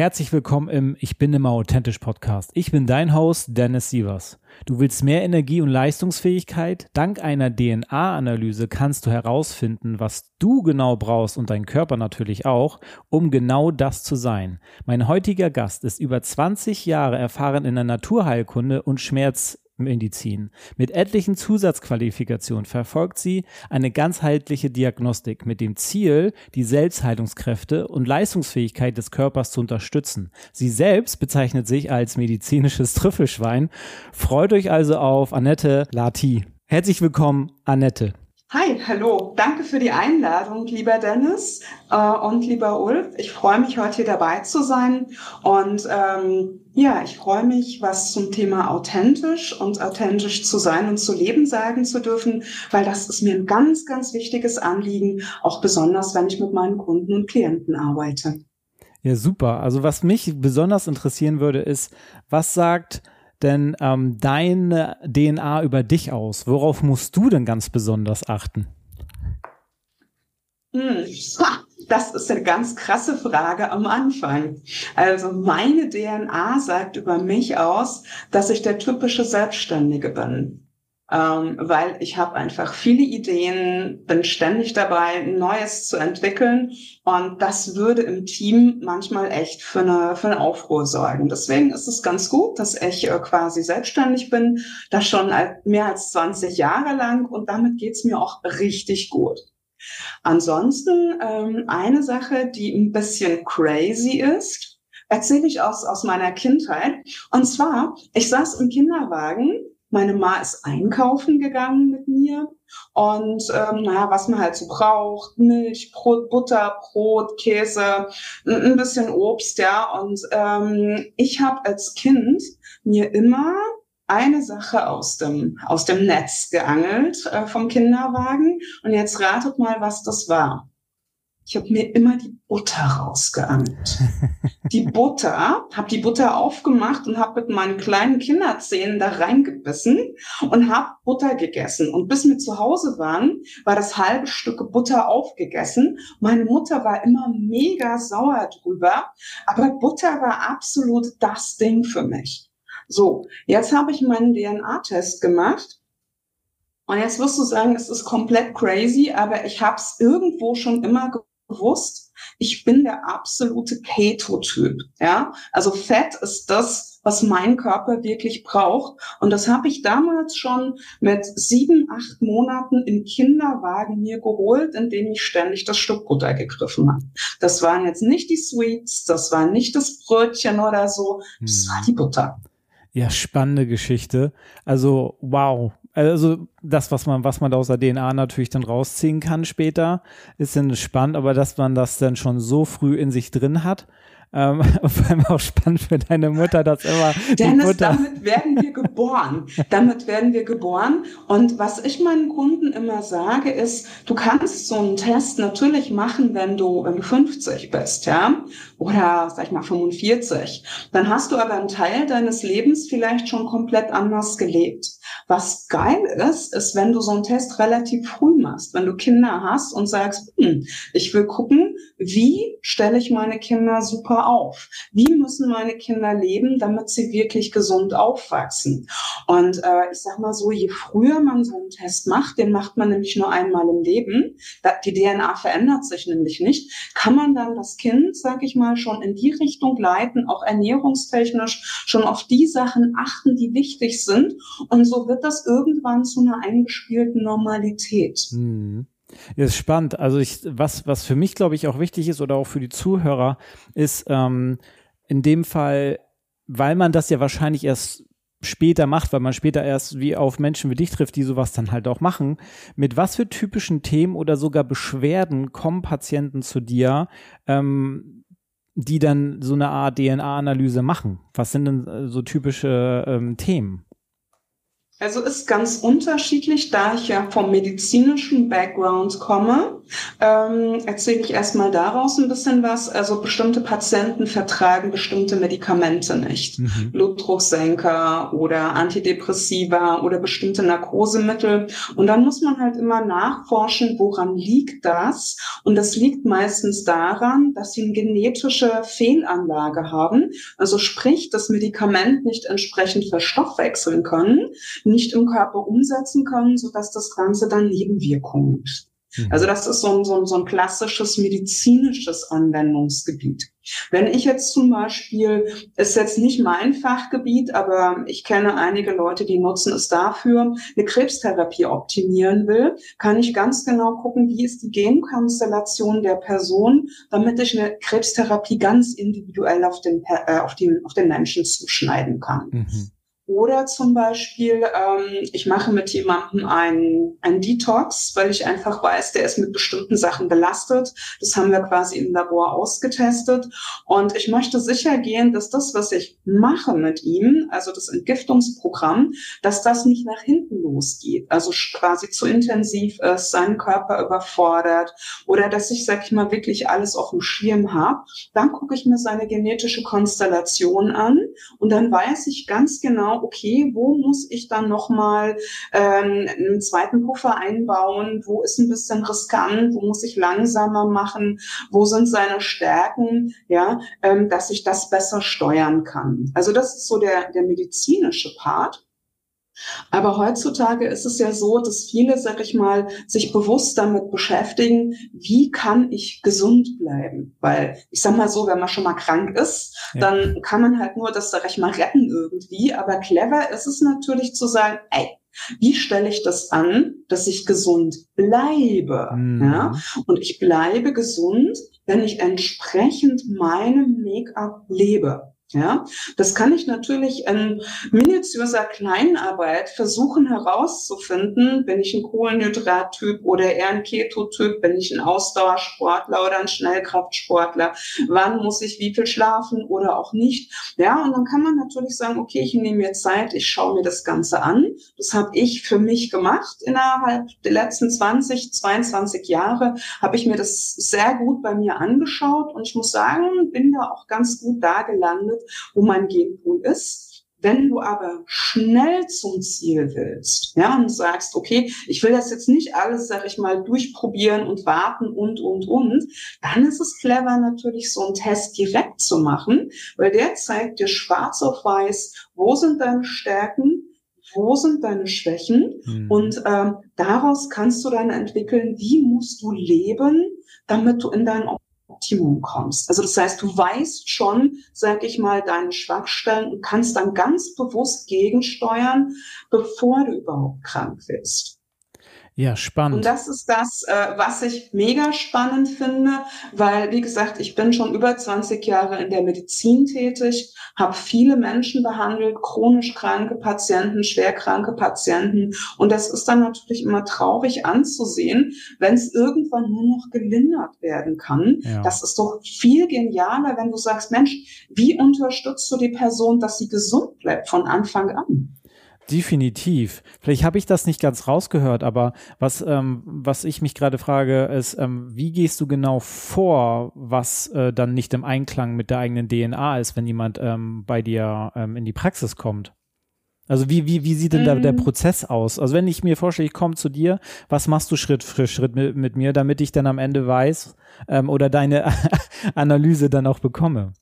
Herzlich willkommen im Ich bin immer authentisch Podcast. Ich bin dein Host Dennis Sievers. Du willst mehr Energie und Leistungsfähigkeit? Dank einer DNA-Analyse kannst du herausfinden, was du genau brauchst und dein Körper natürlich auch, um genau das zu sein. Mein heutiger Gast ist über 20 Jahre erfahren in der Naturheilkunde und Schmerz Medizin. Mit etlichen Zusatzqualifikationen verfolgt sie eine ganzheitliche Diagnostik mit dem Ziel, die Selbstheilungskräfte und Leistungsfähigkeit des Körpers zu unterstützen. Sie selbst bezeichnet sich als medizinisches Trüffelschwein. Freut euch also auf Annette Lati. Herzlich willkommen, Annette. Hi, hallo. Danke für die Einladung, lieber Dennis äh, und lieber Ulf. Ich freue mich, heute hier dabei zu sein. Und ähm, ja, ich freue mich, was zum Thema authentisch und authentisch zu sein und zu leben sagen zu dürfen, weil das ist mir ein ganz, ganz wichtiges Anliegen, auch besonders, wenn ich mit meinen Kunden und Klienten arbeite. Ja, super. Also was mich besonders interessieren würde, ist, was sagt denn ähm, deine DNA über dich aus? Worauf musst du denn ganz besonders achten? Hm. Das ist eine ganz krasse Frage am Anfang. Also meine DNA sagt über mich aus, dass ich der typische Selbstständige bin ähm, weil ich habe einfach viele Ideen, bin ständig dabei, Neues zu entwickeln und das würde im Team manchmal echt für eine, für eine Aufruhr sorgen. Deswegen ist es ganz gut, dass ich äh, quasi selbstständig bin, das schon mehr als 20 Jahre lang und damit geht's mir auch richtig gut. Ansonsten ähm, eine Sache, die ein bisschen crazy ist, erzähle ich aus, aus meiner Kindheit. Und zwar, ich saß im Kinderwagen meine Ma ist einkaufen gegangen mit mir und ähm, naja, was man halt so braucht, Milch, Brot, Butter, Brot, Käse, ein bisschen Obst, ja. Und ähm, ich habe als Kind mir immer eine Sache aus dem, aus dem Netz geangelt äh, vom Kinderwagen. Und jetzt ratet mal, was das war. Ich habe mir immer die Butter rausgeangelt. Die Butter, habe die Butter aufgemacht und habe mit meinen kleinen Kinderzähnen da reingebissen und habe Butter gegessen. Und bis wir zu Hause waren, war das halbe Stück Butter aufgegessen. Meine Mutter war immer mega sauer drüber, aber Butter war absolut das Ding für mich. So, jetzt habe ich meinen DNA-Test gemacht. Und jetzt wirst du sagen, es ist komplett crazy, aber ich habe es irgendwo schon immer bewusst, ich bin der absolute Keto-Typ. Ja, also Fett ist das, was mein Körper wirklich braucht. Und das habe ich damals schon mit sieben, acht Monaten im Kinderwagen mir geholt, indem ich ständig das Stück Butter gegriffen habe. Das waren jetzt nicht die Sweets, das war nicht das Brötchen oder so, das war die Butter. Ja, spannende Geschichte. Also, wow, also das, was man, was man da aus der DNA natürlich dann rausziehen kann später, ist dann spannend, aber dass man das dann schon so früh in sich drin hat, ähm, vor allem auch spannend für deine Mutter, dass immer Dennis, Mutter damit werden wir geboren. damit werden wir geboren. Und was ich meinen Kunden immer sage, ist, du kannst so einen Test natürlich machen, wenn du, wenn du 50 bist, ja, oder sag ich mal 45. Dann hast du aber einen Teil deines Lebens vielleicht schon komplett anders gelebt. Was geil ist, ist, wenn du so einen Test relativ früh machst, wenn du Kinder hast und sagst, hm, ich will gucken, wie stelle ich meine Kinder super auf? Wie müssen meine Kinder leben, damit sie wirklich gesund aufwachsen? Und äh, ich sag mal so, je früher man so einen Test macht, den macht man nämlich nur einmal im Leben, die DNA verändert sich nämlich nicht, kann man dann das Kind, sag ich mal, schon in die Richtung leiten, auch ernährungstechnisch schon auf die Sachen achten, die wichtig sind. Und so wird das irgendwann zu einer eingespielten Normalität. Mhm. Ja, ist spannend. Also ich, was, was für mich, glaube ich, auch wichtig ist oder auch für die Zuhörer, ist ähm, in dem Fall, weil man das ja wahrscheinlich erst später macht, weil man später erst wie auf Menschen wie dich trifft, die sowas dann halt auch machen. Mit was für typischen Themen oder sogar Beschwerden kommen Patienten zu dir, ähm, die dann so eine Art DNA-Analyse machen? Was sind denn äh, so typische ähm, Themen? Also ist ganz unterschiedlich, da ich ja vom medizinischen Background komme, ähm, erzähle ich erstmal daraus ein bisschen was. Also bestimmte Patienten vertragen bestimmte Medikamente nicht. Mhm. Blutdrucksenker oder Antidepressiva oder bestimmte Narkosemittel. Und dann muss man halt immer nachforschen, woran liegt das? Und das liegt meistens daran, dass sie eine genetische Fehlanlage haben. Also sprich, das Medikament nicht entsprechend verstoffwechseln können nicht im Körper umsetzen können, sodass das Ganze dann Nebenwirkungen ist. Mhm. Also das ist so ein, so, ein, so ein klassisches medizinisches Anwendungsgebiet. Wenn ich jetzt zum Beispiel, ist jetzt nicht mein Fachgebiet, aber ich kenne einige Leute, die nutzen es dafür, eine Krebstherapie optimieren will, kann ich ganz genau gucken, wie ist die Genkonstellation der Person, damit ich eine Krebstherapie ganz individuell auf den, äh, auf den, auf den Menschen zuschneiden kann. Mhm. Oder zum Beispiel, ähm, ich mache mit jemandem einen, einen Detox, weil ich einfach weiß, der ist mit bestimmten Sachen belastet. Das haben wir quasi im Labor ausgetestet. Und ich möchte sicher gehen, dass das, was ich mache mit ihm, also das Entgiftungsprogramm, dass das nicht nach hinten losgeht. Also quasi zu intensiv ist, seinen Körper überfordert oder dass ich, sag ich mal, wirklich alles auf dem Schirm habe. Dann gucke ich mir seine genetische Konstellation an und dann weiß ich ganz genau, okay, wo muss ich dann nochmal ähm, einen zweiten Puffer einbauen, wo ist ein bisschen riskant, wo muss ich langsamer machen, wo sind seine Stärken, ja, ähm, dass ich das besser steuern kann. Also das ist so der, der medizinische Part. Aber heutzutage ist es ja so, dass viele, sag ich mal, sich bewusst damit beschäftigen, wie kann ich gesund bleiben? Weil ich sag mal so, wenn man schon mal krank ist, ja. dann kann man halt nur das, sag ich mal, retten irgendwie. Aber clever ist es natürlich zu sagen, ey, wie stelle ich das an, dass ich gesund bleibe? Mhm. Ja? Und ich bleibe gesund, wenn ich entsprechend meinem Make-up lebe. Ja, das kann ich natürlich in minutiöser Kleinarbeit versuchen herauszufinden. Bin ich ein Kohlenhydrattyp oder eher ein Ketotyp? Bin ich ein Ausdauersportler oder ein Schnellkraftsportler? Wann muss ich wie viel schlafen oder auch nicht? Ja, und dann kann man natürlich sagen, okay, ich nehme mir Zeit, ich schaue mir das Ganze an. Das habe ich für mich gemacht innerhalb der letzten 20, 22 Jahre habe ich mir das sehr gut bei mir angeschaut und ich muss sagen, bin da auch ganz gut da gelandet wo mein Genpool ist. Wenn du aber schnell zum Ziel willst, ja, und sagst, okay, ich will das jetzt nicht alles, sag ich mal, durchprobieren und warten und, und, und, dann ist es clever, natürlich so einen Test direkt zu machen, weil der zeigt dir schwarz auf weiß, wo sind deine Stärken, wo sind deine Schwächen mhm. und ähm, daraus kannst du dann entwickeln, wie musst du leben, damit du in dein Optimum kommst. Also das heißt, du weißt schon, sag ich mal, deine Schwachstellen und kannst dann ganz bewusst gegensteuern, bevor du überhaupt krank wirst. Ja, spannend. Und das ist das, äh, was ich mega spannend finde, weil, wie gesagt, ich bin schon über 20 Jahre in der Medizin tätig, habe viele Menschen behandelt, chronisch kranke Patienten, schwerkranke Patienten. Und das ist dann natürlich immer traurig anzusehen, wenn es irgendwann nur noch gelindert werden kann. Ja. Das ist doch viel genialer, wenn du sagst, Mensch, wie unterstützt du die Person, dass sie gesund bleibt von Anfang an? Definitiv. Vielleicht habe ich das nicht ganz rausgehört, aber was, ähm, was ich mich gerade frage, ist, ähm, wie gehst du genau vor, was äh, dann nicht im Einklang mit der eigenen DNA ist, wenn jemand ähm, bei dir ähm, in die Praxis kommt? Also wie, wie, wie sieht denn da der mhm. Prozess aus? Also wenn ich mir vorstelle, ich komme zu dir, was machst du Schritt für Schritt mit, mit mir, damit ich dann am Ende weiß ähm, oder deine Analyse dann auch bekomme?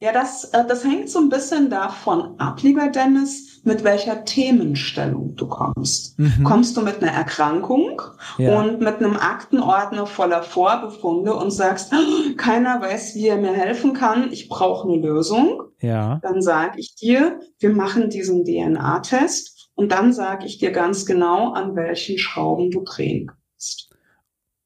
Ja, das, äh, das hängt so ein bisschen davon ab, lieber Dennis, mit welcher Themenstellung du kommst. Mhm. Kommst du mit einer Erkrankung ja. und mit einem Aktenordner voller Vorbefunde und sagst, oh, keiner weiß, wie er mir helfen kann, ich brauche eine Lösung. Ja. Dann sage ich dir, wir machen diesen DNA-Test und dann sage ich dir ganz genau, an welchen Schrauben du drehen kannst.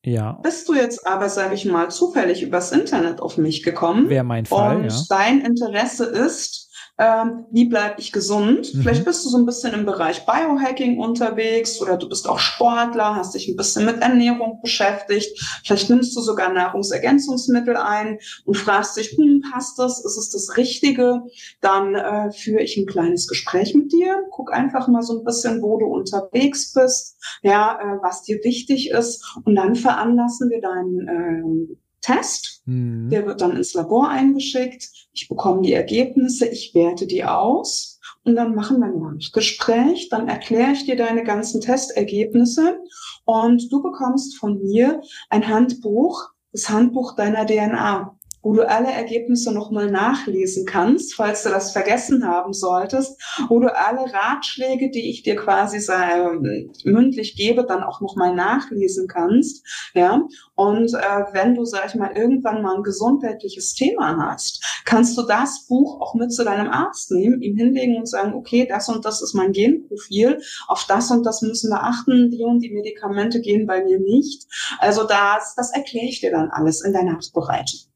Ja. Bist du jetzt aber, sage ich mal, zufällig übers Internet auf mich gekommen? Wäre mein Fall, und ja. dein Interesse ist, ähm, wie bleibe ich gesund? Mhm. Vielleicht bist du so ein bisschen im Bereich Biohacking unterwegs oder du bist auch Sportler, hast dich ein bisschen mit Ernährung beschäftigt. Vielleicht nimmst du sogar Nahrungsergänzungsmittel ein und fragst dich, hm, passt das? Ist es das Richtige? Dann äh, führe ich ein kleines Gespräch mit dir. Guck einfach mal so ein bisschen, wo du unterwegs bist, ja, äh, was dir wichtig ist. Und dann veranlassen wir deinen ähm, Test. Mhm. Der wird dann ins Labor eingeschickt. Ich bekomme die Ergebnisse, ich werte die aus und dann machen wir ein Gespräch. Dann erkläre ich dir deine ganzen Testergebnisse und du bekommst von mir ein Handbuch, das Handbuch deiner DNA wo du alle Ergebnisse nochmal nachlesen kannst, falls du das vergessen haben solltest, wo du alle Ratschläge, die ich dir quasi äh, mündlich gebe, dann auch nochmal nachlesen kannst. Ja, und äh, wenn du, sag ich mal, irgendwann mal ein gesundheitliches Thema hast, kannst du das Buch auch mit zu deinem Arzt nehmen, ihm hinlegen und sagen, okay, das und das ist mein Genprofil, auf das und das müssen wir achten, die und die Medikamente gehen bei mir nicht. Also das, das erkläre ich dir dann alles in deiner Nachbereitung.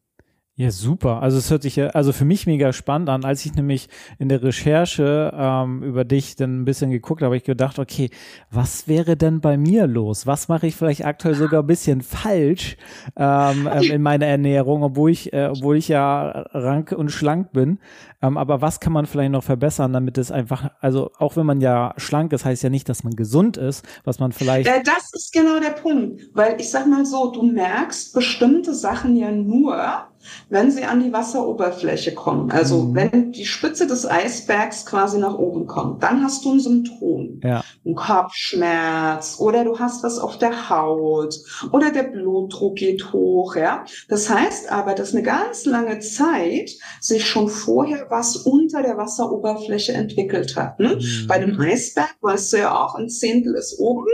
Ja, super. Also es hört sich ja, also für mich mega spannend an. Als ich nämlich in der Recherche ähm, über dich dann ein bisschen geguckt habe, habe ich gedacht, okay, was wäre denn bei mir los? Was mache ich vielleicht aktuell sogar ein bisschen falsch ähm, ähm, in meiner Ernährung, obwohl ich, äh, obwohl ich ja rank und schlank bin. Ähm, aber was kann man vielleicht noch verbessern, damit es einfach, also auch wenn man ja schlank ist, heißt ja nicht, dass man gesund ist, was man vielleicht. Äh, das ist genau der Punkt, weil ich sag mal so, du merkst bestimmte Sachen ja nur, wenn sie an die Wasseroberfläche kommen. Also mhm. wenn die Spitze des Eisbergs quasi nach oben kommt, dann hast du ein Symptom. Ja. Ein Kopfschmerz oder du hast was auf der Haut oder der Blutdruck geht hoch. Ja, Das heißt aber, dass eine ganz lange Zeit sich schon vorher was unter der Wasseroberfläche entwickelt hat. Ne? Mhm. Bei einem Eisberg weißt du ja auch, ein Zehntel ist oben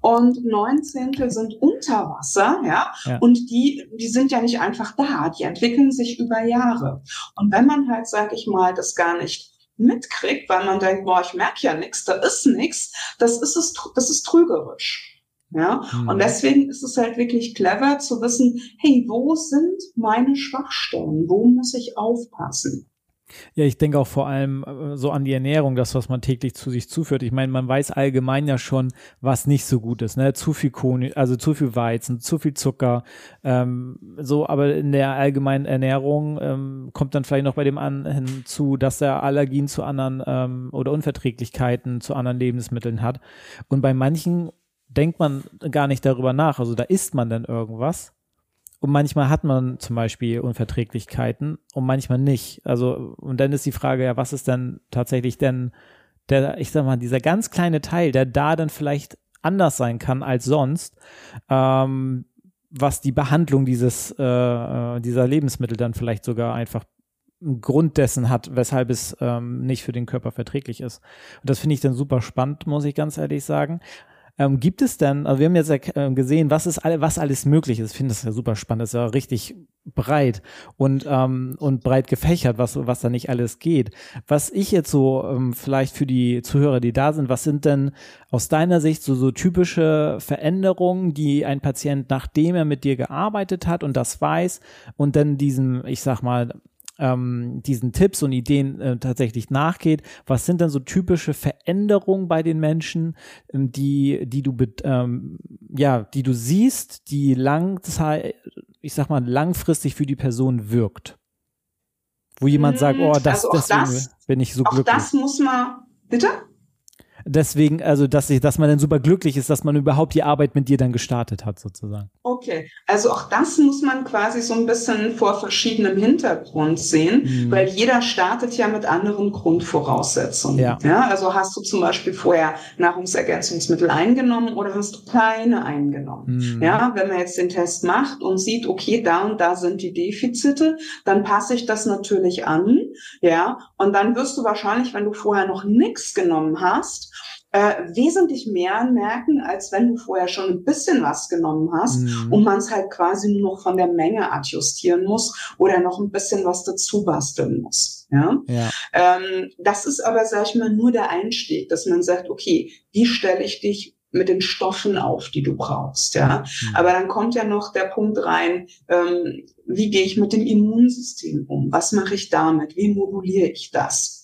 und neun Zehntel sind unter Wasser. Ja? ja. Und die, die sind ja nicht einfach da. Die entwickeln sich über Jahre. Und wenn man halt, sag ich mal, das gar nicht mitkriegt, weil man denkt, boah, ich merke ja nichts, da ist nichts, das ist es, das ist trügerisch. Ja, mhm. und deswegen ist es halt wirklich clever zu wissen, hey, wo sind meine Schwachstellen? Wo muss ich aufpassen? Ja, ich denke auch vor allem äh, so an die Ernährung, das, was man täglich zu sich zuführt. Ich meine, man weiß allgemein ja schon, was nicht so gut ist. Ne? Zu viel Kohlen, also zu viel Weizen, zu viel Zucker. Ähm, so, aber in der allgemeinen Ernährung ähm, kommt dann vielleicht noch bei dem an hinzu, dass er Allergien zu anderen ähm, oder Unverträglichkeiten zu anderen Lebensmitteln hat. Und bei manchen denkt man gar nicht darüber nach. Also da isst man dann irgendwas und manchmal hat man zum Beispiel Unverträglichkeiten und manchmal nicht. Also, und dann ist die Frage, ja, was ist denn tatsächlich denn der, ich sag mal, dieser ganz kleine Teil, der da dann vielleicht anders sein kann als sonst, ähm, was die Behandlung dieses, äh, äh dieser Lebensmittel dann vielleicht sogar einfach einen Grund dessen hat, weshalb es ähm, nicht für den Körper verträglich ist. Und das finde ich dann super spannend, muss ich ganz ehrlich sagen. Ähm, gibt es denn, also wir haben jetzt äh, gesehen, was ist alle, was alles möglich ist. Ich finde das ja super spannend, das ist ja richtig breit und, ähm, und breit gefächert, was, was da nicht alles geht. Was ich jetzt so ähm, vielleicht für die Zuhörer, die da sind, was sind denn aus deiner Sicht so, so typische Veränderungen, die ein Patient, nachdem er mit dir gearbeitet hat und das weiß und dann diesem, ich sag mal, ähm, diesen Tipps und Ideen äh, tatsächlich nachgeht. Was sind dann so typische Veränderungen bei den Menschen, ähm, die, die du, ähm, ja, die du siehst, die langzeit, ich sag mal, langfristig für die Person wirkt? Wo jemand sagt, hm, oh, das, also das, bin ich so auch glücklich. Das muss man, bitte? deswegen, also dass ich, dass man dann super glücklich ist, dass man überhaupt die Arbeit mit dir dann gestartet hat, sozusagen. Okay, also auch das muss man quasi so ein bisschen vor verschiedenem Hintergrund sehen, mhm. weil jeder startet ja mit anderen Grundvoraussetzungen. Ja. ja. Also hast du zum Beispiel vorher Nahrungsergänzungsmittel eingenommen oder hast du keine eingenommen? Mhm. Ja, wenn man jetzt den Test macht und sieht, okay, da und da sind die Defizite, dann passe ich das natürlich an, ja, und dann wirst du wahrscheinlich, wenn du vorher noch nichts genommen hast, äh, wesentlich mehr merken, als wenn du vorher schon ein bisschen was genommen hast mhm. und man es halt quasi nur noch von der Menge adjustieren muss oder noch ein bisschen was dazu basteln muss. Ja? ja. Ähm, das ist aber, sag ich mal, nur der Einstieg, dass man sagt, okay, wie stelle ich dich mit den Stoffen auf, die du brauchst, ja. Mhm. Aber dann kommt ja noch der Punkt rein, ähm, wie gehe ich mit dem Immunsystem um? Was mache ich damit? Wie moduliere ich das?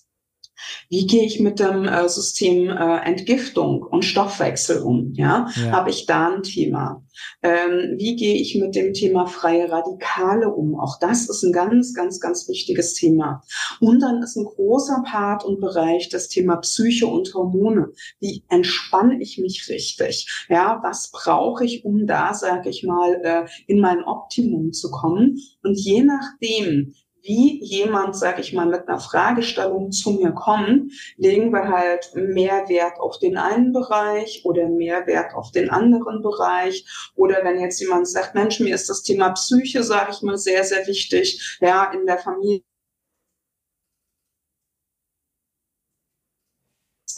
Wie gehe ich mit dem äh, System äh, Entgiftung und Stoffwechsel um? Ja, ja. habe ich da ein Thema? Ähm, wie gehe ich mit dem Thema freie Radikale um? Auch das ist ein ganz, ganz, ganz wichtiges Thema. Und dann ist ein großer Part und Bereich das Thema Psyche und Hormone. Wie entspanne ich mich richtig? Ja, was brauche ich, um da, sage ich mal, äh, in mein Optimum zu kommen? Und je nachdem, wie jemand, sag ich mal, mit einer Fragestellung zu mir kommt, legen wir halt mehr Wert auf den einen Bereich oder mehr Wert auf den anderen Bereich. Oder wenn jetzt jemand sagt, Mensch, mir ist das Thema Psyche, sage ich mal, sehr, sehr wichtig, ja, in der Familie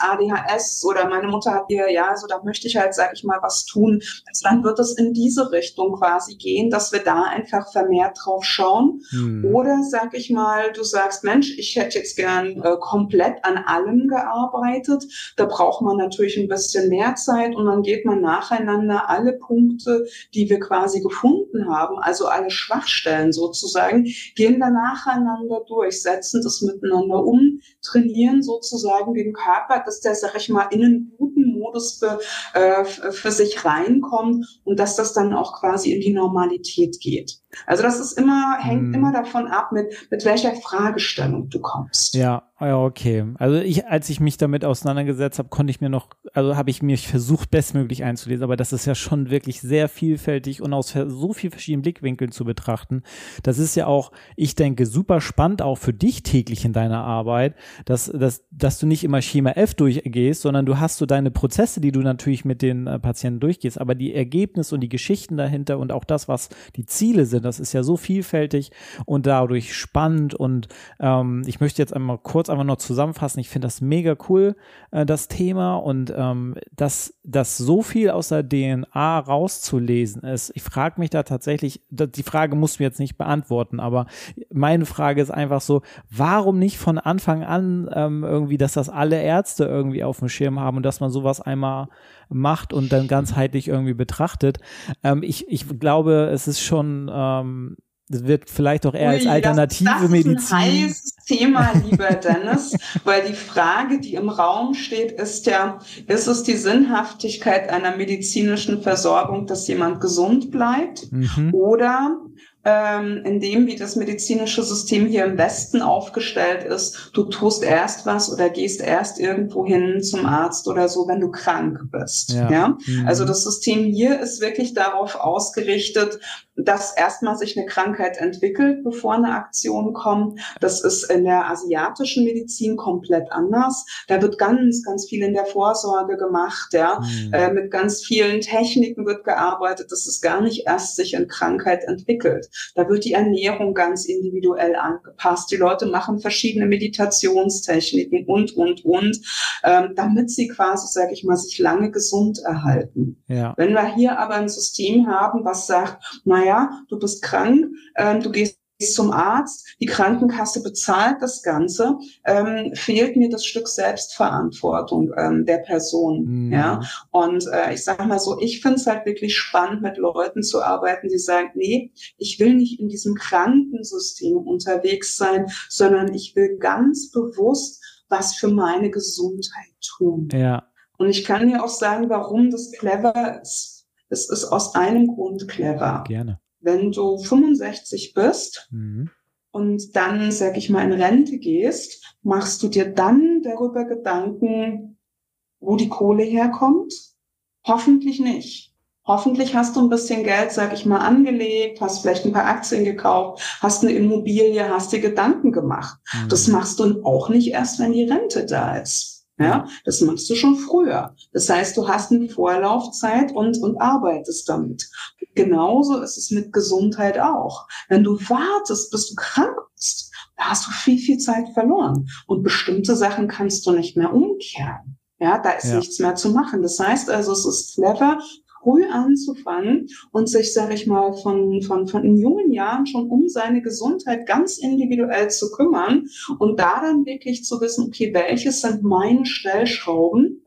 ADHS oder meine Mutter hat ihr, ja, also da möchte ich halt, sag ich mal, was tun. Also dann wird es in diese Richtung quasi gehen, dass wir da einfach vermehrt drauf schauen. Hm. Oder sag ich mal, du sagst, Mensch, ich hätte jetzt gern äh, komplett an allem gearbeitet. Da braucht man natürlich ein bisschen mehr Zeit und dann geht man nacheinander alle Punkte, die wir quasi gefunden haben, also alle Schwachstellen sozusagen, gehen dann nacheinander durch, setzen das miteinander um, trainieren sozusagen den Körper, dass der, sag ich mal, in einen guten Modus für, äh, für sich reinkommt und dass das dann auch quasi in die Normalität geht. Also das ist immer, hängt hm. immer davon ab, mit, mit welcher Fragestellung du kommst. Ja, ja, okay. Also ich, als ich mich damit auseinandergesetzt habe, konnte ich mir noch, also habe ich mich versucht, bestmöglich einzulesen, aber das ist ja schon wirklich sehr vielfältig und aus so vielen verschiedenen Blickwinkeln zu betrachten. Das ist ja auch, ich denke, super spannend auch für dich täglich in deiner Arbeit, dass, dass, dass du nicht immer Schema F durchgehst, sondern du hast so deine Prozesse, die du natürlich mit den äh, Patienten durchgehst, aber die Ergebnisse und die Geschichten dahinter und auch das, was die Ziele sind, das ist ja so vielfältig und dadurch spannend und ähm, ich möchte jetzt einmal kurz einfach noch zusammenfassen. Ich finde das mega cool, äh, das Thema und ähm, dass das so viel aus der DNA rauszulesen ist. Ich frage mich da tatsächlich, die Frage musst du jetzt nicht beantworten, aber meine Frage ist einfach so, warum nicht von Anfang an ähm, irgendwie, dass das alle Ärzte irgendwie auf dem Schirm haben und dass man sowas einmal macht und dann ganzheitlich irgendwie betrachtet. Ähm, ich, ich glaube, es ist schon ähm, das wird vielleicht auch eher Ui, als alternative das, das Medizin. Das ist ein heißes Thema, lieber Dennis, weil die Frage, die im Raum steht, ist ja, ist es die Sinnhaftigkeit einer medizinischen Versorgung, dass jemand gesund bleibt? Mhm. Oder ähm, in dem, wie das medizinische System hier im Westen aufgestellt ist, du tust erst was oder gehst erst irgendwo hin zum Arzt oder so, wenn du krank bist. Ja. ja? Mhm. Also das System hier ist wirklich darauf ausgerichtet, dass erstmal sich eine Krankheit entwickelt, bevor eine Aktion kommt. Das ist in der asiatischen Medizin komplett anders. Da wird ganz, ganz viel in der Vorsorge gemacht, ja. Mhm. Äh, mit ganz vielen Techniken wird gearbeitet, dass es gar nicht erst sich in Krankheit entwickelt. Da wird die Ernährung ganz individuell angepasst. Die Leute machen verschiedene Meditationstechniken und, und, und, ähm, damit sie quasi, sage ich mal, sich lange gesund erhalten. Ja. Wenn wir hier aber ein System haben, was sagt, naja, du bist krank, ähm, du gehst zum Arzt, die Krankenkasse bezahlt das Ganze, ähm, fehlt mir das Stück Selbstverantwortung ähm, der Person. Mhm. Ja? Und äh, ich sage mal so, ich finde es halt wirklich spannend, mit Leuten zu arbeiten, die sagen, nee, ich will nicht in diesem Krankensystem unterwegs sein, sondern ich will ganz bewusst was für meine Gesundheit tun. Ja. Und ich kann dir auch sagen, warum das clever ist. Es ist aus einem Grund clever. Gerne wenn du 65 bist mhm. und dann, sag ich mal, in Rente gehst, machst du dir dann darüber Gedanken, wo die Kohle herkommt? Hoffentlich nicht. Hoffentlich hast du ein bisschen Geld, sag ich mal, angelegt, hast vielleicht ein paar Aktien gekauft, hast eine Immobilie, hast dir Gedanken gemacht. Mhm. Das machst du auch nicht erst, wenn die Rente da ist. Ja, das machst du schon früher. Das heißt, du hast eine Vorlaufzeit und, und arbeitest damit. Genauso ist es mit Gesundheit auch. Wenn du wartest, bis du krank bist, da hast du viel, viel Zeit verloren. Und bestimmte Sachen kannst du nicht mehr umkehren. Ja, da ist ja. nichts mehr zu machen. Das heißt also, es ist clever, früh anzufangen und sich, sage ich mal, von, von, von in jungen Jahren schon um seine Gesundheit ganz individuell zu kümmern und da dann wirklich zu wissen, okay, welches sind meine Stellschrauben,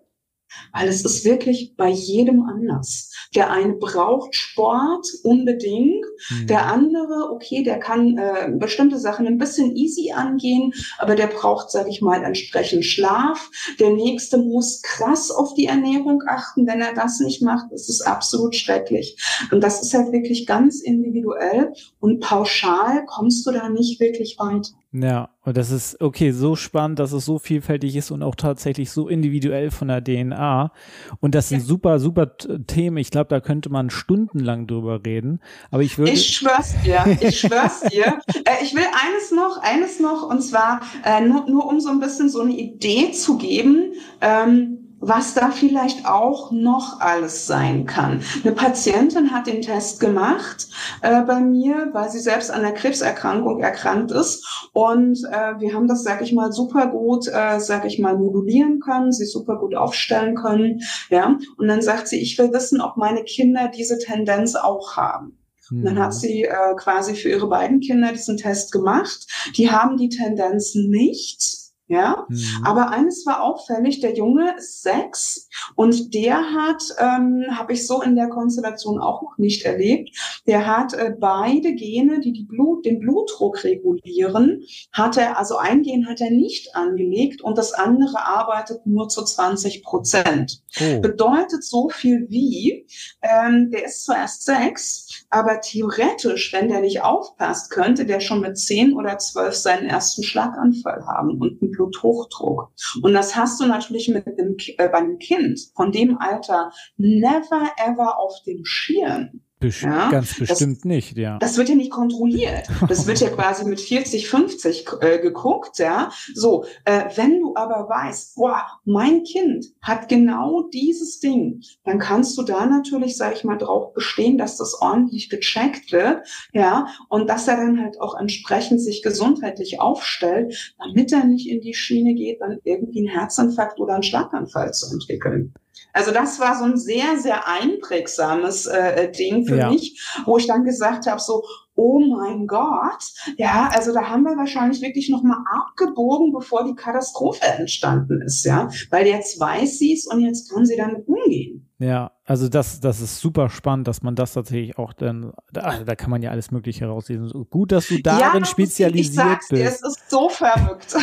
Weil es ist wirklich bei jedem anders. Der eine braucht Sport unbedingt, mhm. der andere, okay, der kann äh, bestimmte Sachen ein bisschen easy angehen, aber der braucht, sage ich mal, entsprechend Schlaf. Der nächste muss krass auf die Ernährung achten. Wenn er das nicht macht, ist es absolut schrecklich. Und das ist halt wirklich ganz individuell und pauschal kommst du da nicht wirklich weiter. Ja, und das ist okay, so spannend, dass es so vielfältig ist und auch tatsächlich so individuell von der DNA. Und das sind ja. super, super Themen. Ich glaube, da könnte man stundenlang drüber reden. Aber ich würde. Ich schwör's dir, ich schwör's dir. Äh, ich will eines noch, eines noch, und zwar äh, nur, nur um so ein bisschen so eine Idee zu geben. Ähm, was da vielleicht auch noch alles sein kann. Eine Patientin hat den Test gemacht äh, bei mir, weil sie selbst an einer Krebserkrankung erkrankt ist. Und äh, wir haben das, sag ich mal, super gut, äh, sag ich mal, modulieren können, sie super gut aufstellen können. Ja. Und dann sagt sie, ich will wissen, ob meine Kinder diese Tendenz auch haben. Und dann hat mhm. sie äh, quasi für ihre beiden Kinder diesen Test gemacht. Die haben die Tendenz nicht ja, mhm. aber eines war auffällig, der Junge ist sechs und der hat, ähm, habe ich so in der Konstellation auch noch nicht erlebt, der hat äh, beide Gene, die, die Blut, den Blutdruck regulieren, hat er, also ein Gen hat er nicht angelegt und das andere arbeitet nur zu 20 Prozent. Oh. Bedeutet so viel wie, ähm, der ist zwar erst sechs, aber theoretisch, wenn der nicht aufpasst, könnte der schon mit zehn oder zwölf seinen ersten Schlaganfall haben und Bluthochdruck. Und das hast du natürlich mit dem, äh, bei einem Kind von dem Alter never ever auf dem Schirm. Best ja, ganz bestimmt das, nicht, ja. Das wird ja nicht kontrolliert. Das wird ja quasi mit 40, 50 äh, geguckt, ja. So, äh, wenn du aber weißt, boah, mein Kind hat genau dieses Ding, dann kannst du da natürlich, sag ich mal, drauf bestehen, dass das ordentlich gecheckt wird, ja, und dass er dann halt auch entsprechend sich gesundheitlich aufstellt, damit er nicht in die Schiene geht, dann irgendwie einen Herzinfarkt oder einen Schlaganfall zu entwickeln. Also das war so ein sehr, sehr einprägsames äh, Ding für ja. mich, wo ich dann gesagt habe, so, oh mein Gott, ja, also da haben wir wahrscheinlich wirklich nochmal abgebogen, bevor die Katastrophe entstanden ist, ja, weil jetzt weiß sie es und jetzt kann sie damit umgehen. Ja, also das, das ist super spannend, dass man das tatsächlich auch dann, da, da kann man ja alles Mögliche herauslesen. Gut, dass du darin ja, spezialisiert ich sag's bist. Dir, es ist so verrückt.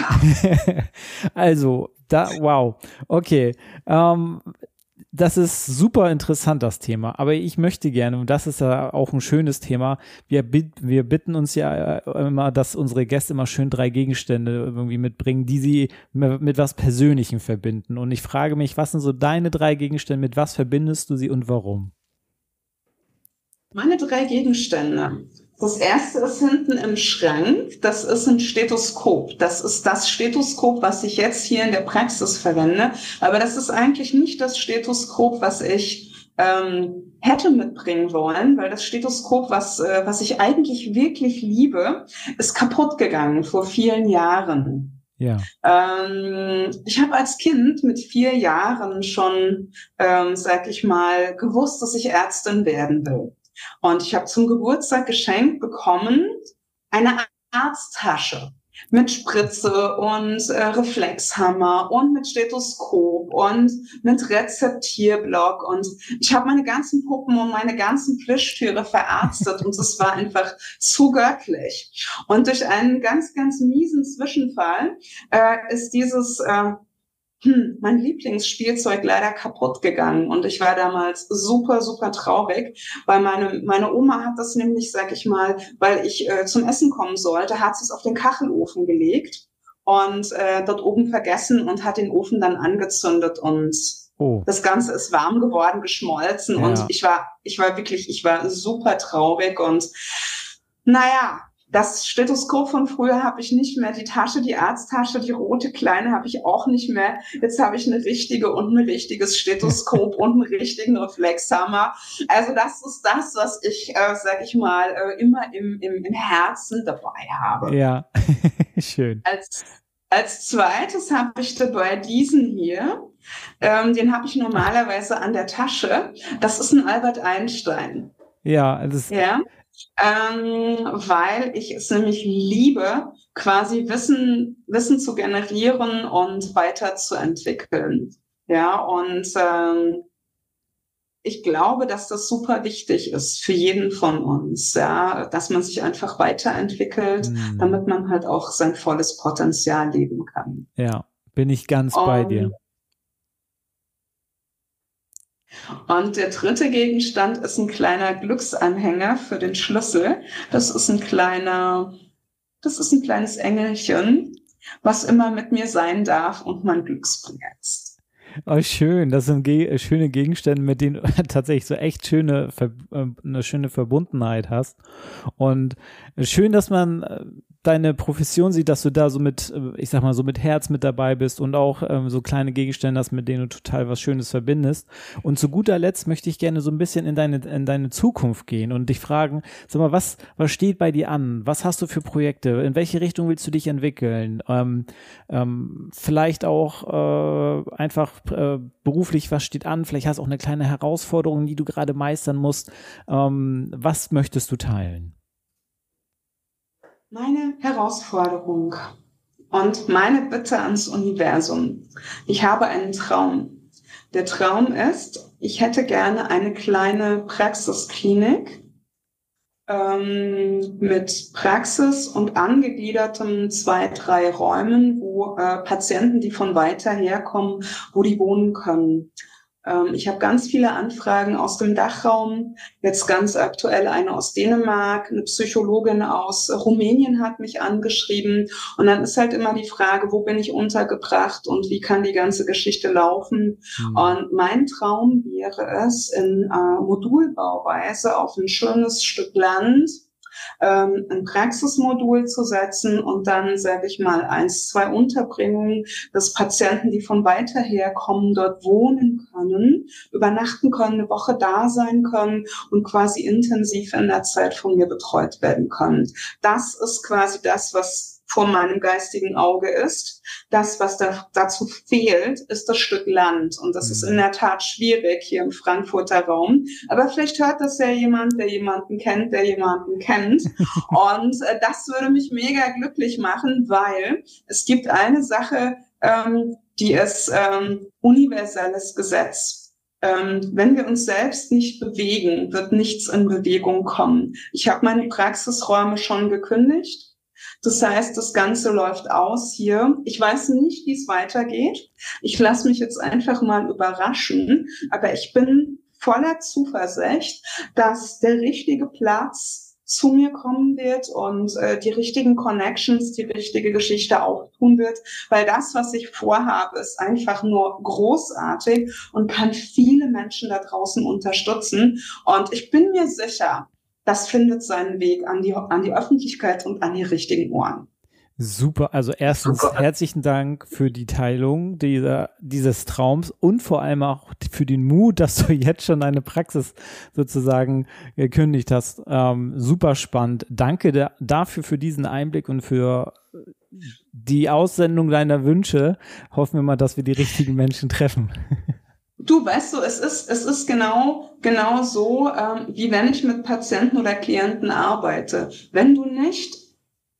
also, da, wow. Okay. Ähm, das ist super interessant, das Thema. Aber ich möchte gerne, und das ist ja auch ein schönes Thema, wir, wir bitten uns ja äh, immer, dass unsere Gäste immer schön drei Gegenstände irgendwie mitbringen, die sie mit was Persönlichem verbinden. Und ich frage mich, was sind so deine drei Gegenstände, mit was verbindest du sie und warum? Meine drei Gegenstände. Das erste ist hinten im Schrank. Das ist ein Stethoskop. Das ist das Stethoskop, was ich jetzt hier in der Praxis verwende. Aber das ist eigentlich nicht das Stethoskop, was ich ähm, hätte mitbringen wollen, weil das Stethoskop, was, äh, was ich eigentlich wirklich liebe, ist kaputt gegangen vor vielen Jahren. Ja. Ähm, ich habe als Kind mit vier Jahren schon, ähm, sag ich mal, gewusst, dass ich Ärztin werden will. Und ich habe zum Geburtstag geschenkt bekommen eine Arzttasche mit Spritze und äh, Reflexhammer und mit Stethoskop und mit Rezeptierblock und ich habe meine ganzen Puppen und meine ganzen Plüschtüre verarztet und es war einfach zu göttlich. Und durch einen ganz, ganz miesen Zwischenfall äh, ist dieses äh, hm, mein Lieblingsspielzeug leider kaputt gegangen. Und ich war damals super, super traurig, weil meine, meine Oma hat das nämlich, sag ich mal, weil ich äh, zum Essen kommen sollte, hat sie es auf den Kachelofen gelegt und äh, dort oben vergessen und hat den Ofen dann angezündet und oh. das Ganze ist warm geworden, geschmolzen ja. und ich war, ich war wirklich, ich war super traurig und naja, das Stethoskop von früher habe ich nicht mehr. Die Tasche, die Arzttasche, die rote kleine habe ich auch nicht mehr. Jetzt habe ich eine richtige und ein richtiges Stethoskop und einen richtigen Reflexhammer. Also das ist das, was ich, äh, sag ich mal, äh, immer im, im, im Herzen dabei habe. Ja, schön. Als, als zweites habe ich dabei diesen hier. Ähm, den habe ich normalerweise an der Tasche. Das ist ein Albert Einstein. Ja, das ja ähm, weil ich es nämlich liebe, quasi Wissen, Wissen zu generieren und weiterzuentwickeln. Ja, und ähm, ich glaube, dass das super wichtig ist für jeden von uns, ja, dass man sich einfach weiterentwickelt, mhm. damit man halt auch sein volles Potenzial leben kann. Ja, bin ich ganz und, bei dir. Und der dritte Gegenstand ist ein kleiner Glücksanhänger für den Schlüssel. Das ist ein kleiner, das ist ein kleines Engelchen, was immer mit mir sein darf und mein Glücksbringer ist. Oh, schön. Das sind ge schöne Gegenstände, mit denen du tatsächlich so echt schöne, äh, eine schöne Verbundenheit hast. Und schön, dass man äh, deine Profession sieht, dass du da so mit, äh, ich sag mal, so mit Herz mit dabei bist und auch ähm, so kleine Gegenstände hast, mit denen du total was Schönes verbindest. Und zu guter Letzt möchte ich gerne so ein bisschen in deine, in deine Zukunft gehen und dich fragen, sag mal, was, was steht bei dir an? Was hast du für Projekte? In welche Richtung willst du dich entwickeln? Ähm, ähm, vielleicht auch äh, einfach äh, beruflich, was steht an? Vielleicht hast du auch eine kleine Herausforderung, die du gerade meistern musst. Ähm, was möchtest du teilen? Meine Herausforderung und meine Bitte ans Universum. Ich habe einen Traum. Der Traum ist, ich hätte gerne eine kleine Praxisklinik ähm, mit Praxis und angegliederten zwei, drei Räumen, wo äh, Patienten, die von weiter herkommen, wo die wohnen können. Ähm, ich habe ganz viele Anfragen aus dem Dachraum. Jetzt ganz aktuell eine aus Dänemark, eine Psychologin aus Rumänien hat mich angeschrieben. Und dann ist halt immer die Frage, wo bin ich untergebracht und wie kann die ganze Geschichte laufen? Mhm. Und mein Traum wäre es, in äh, Modulbauweise auf ein schönes Stück Land ähm, ein Praxismodul zu setzen und dann, sage ich mal, eins, zwei Unterbringungen, dass Patienten, die von weiter her kommen, dort wohnen können, übernachten können, eine Woche da sein können und quasi intensiv in der Zeit von mir betreut werden können. Das ist quasi das, was vor meinem geistigen Auge ist. Das, was da, dazu fehlt, ist das Stück Land. Und das mhm. ist in der Tat schwierig hier im Frankfurter Raum. Aber vielleicht hört das ja jemand, der jemanden kennt, der jemanden kennt. Und äh, das würde mich mega glücklich machen, weil es gibt eine Sache, ähm, die ist ähm, universelles Gesetz. Ähm, wenn wir uns selbst nicht bewegen, wird nichts in Bewegung kommen. Ich habe meine Praxisräume schon gekündigt das heißt, das Ganze läuft aus hier. Ich weiß nicht, wie es weitergeht. Ich lasse mich jetzt einfach mal überraschen, aber ich bin voller Zuversicht, dass der richtige Platz zu mir kommen wird und äh, die richtigen Connections, die richtige Geschichte auch tun wird, weil das, was ich vorhabe, ist einfach nur großartig und kann viele Menschen da draußen unterstützen. Und ich bin mir sicher, das findet seinen Weg an die, an die Öffentlichkeit und an die richtigen Ohren. Super, also erstens Super. herzlichen Dank für die Teilung dieser, dieses Traums und vor allem auch für den Mut, dass du jetzt schon deine Praxis sozusagen gekündigt hast. Ähm, super spannend. Danke da, dafür für diesen Einblick und für die Aussendung deiner Wünsche. Hoffen wir mal, dass wir die richtigen Menschen treffen. Du weißt du, es ist, es ist genau, genau so, ähm, wie wenn ich mit Patienten oder Klienten arbeite. Wenn du nicht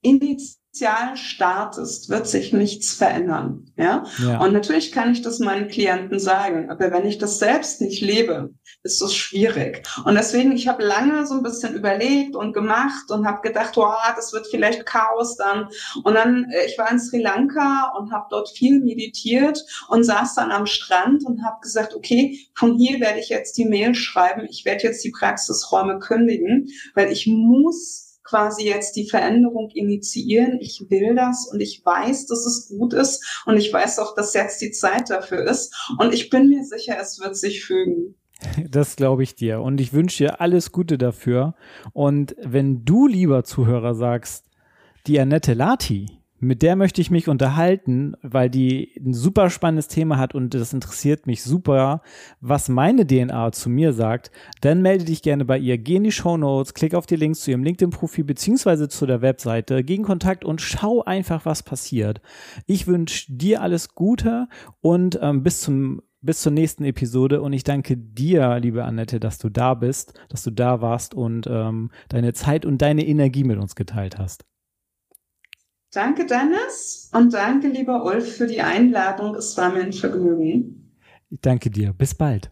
initial startest, wird sich nichts verändern. Ja? ja? Und natürlich kann ich das meinen Klienten sagen, aber wenn ich das selbst nicht lebe, ist das schwierig. Und deswegen, ich habe lange so ein bisschen überlegt und gemacht und habe gedacht, wow, das wird vielleicht Chaos dann. Und dann, äh, ich war in Sri Lanka und habe dort viel meditiert und saß dann am Strand und habe gesagt, okay, von hier werde ich jetzt die Mail schreiben, ich werde jetzt die Praxisräume kündigen, weil ich muss quasi jetzt die Veränderung initiieren. Ich will das und ich weiß, dass es gut ist und ich weiß auch, dass jetzt die Zeit dafür ist und ich bin mir sicher, es wird sich fügen. Das glaube ich dir und ich wünsche dir alles Gute dafür. Und wenn du, lieber Zuhörer, sagst, die Annette Lati, mit der möchte ich mich unterhalten, weil die ein super spannendes Thema hat und das interessiert mich super, was meine DNA zu mir sagt, dann melde dich gerne bei ihr. Geh in die Show Notes, klick auf die Links zu ihrem LinkedIn-Profil beziehungsweise zu der Webseite, geh in Kontakt und schau einfach, was passiert. Ich wünsche dir alles Gute und ähm, bis zum bis zur nächsten Episode und ich danke dir, liebe Annette, dass du da bist, dass du da warst und ähm, deine Zeit und deine Energie mit uns geteilt hast. Danke, Dennis. Und danke, lieber Ulf, für die Einladung. Es war mir ein Vergnügen. Ich danke dir. Bis bald.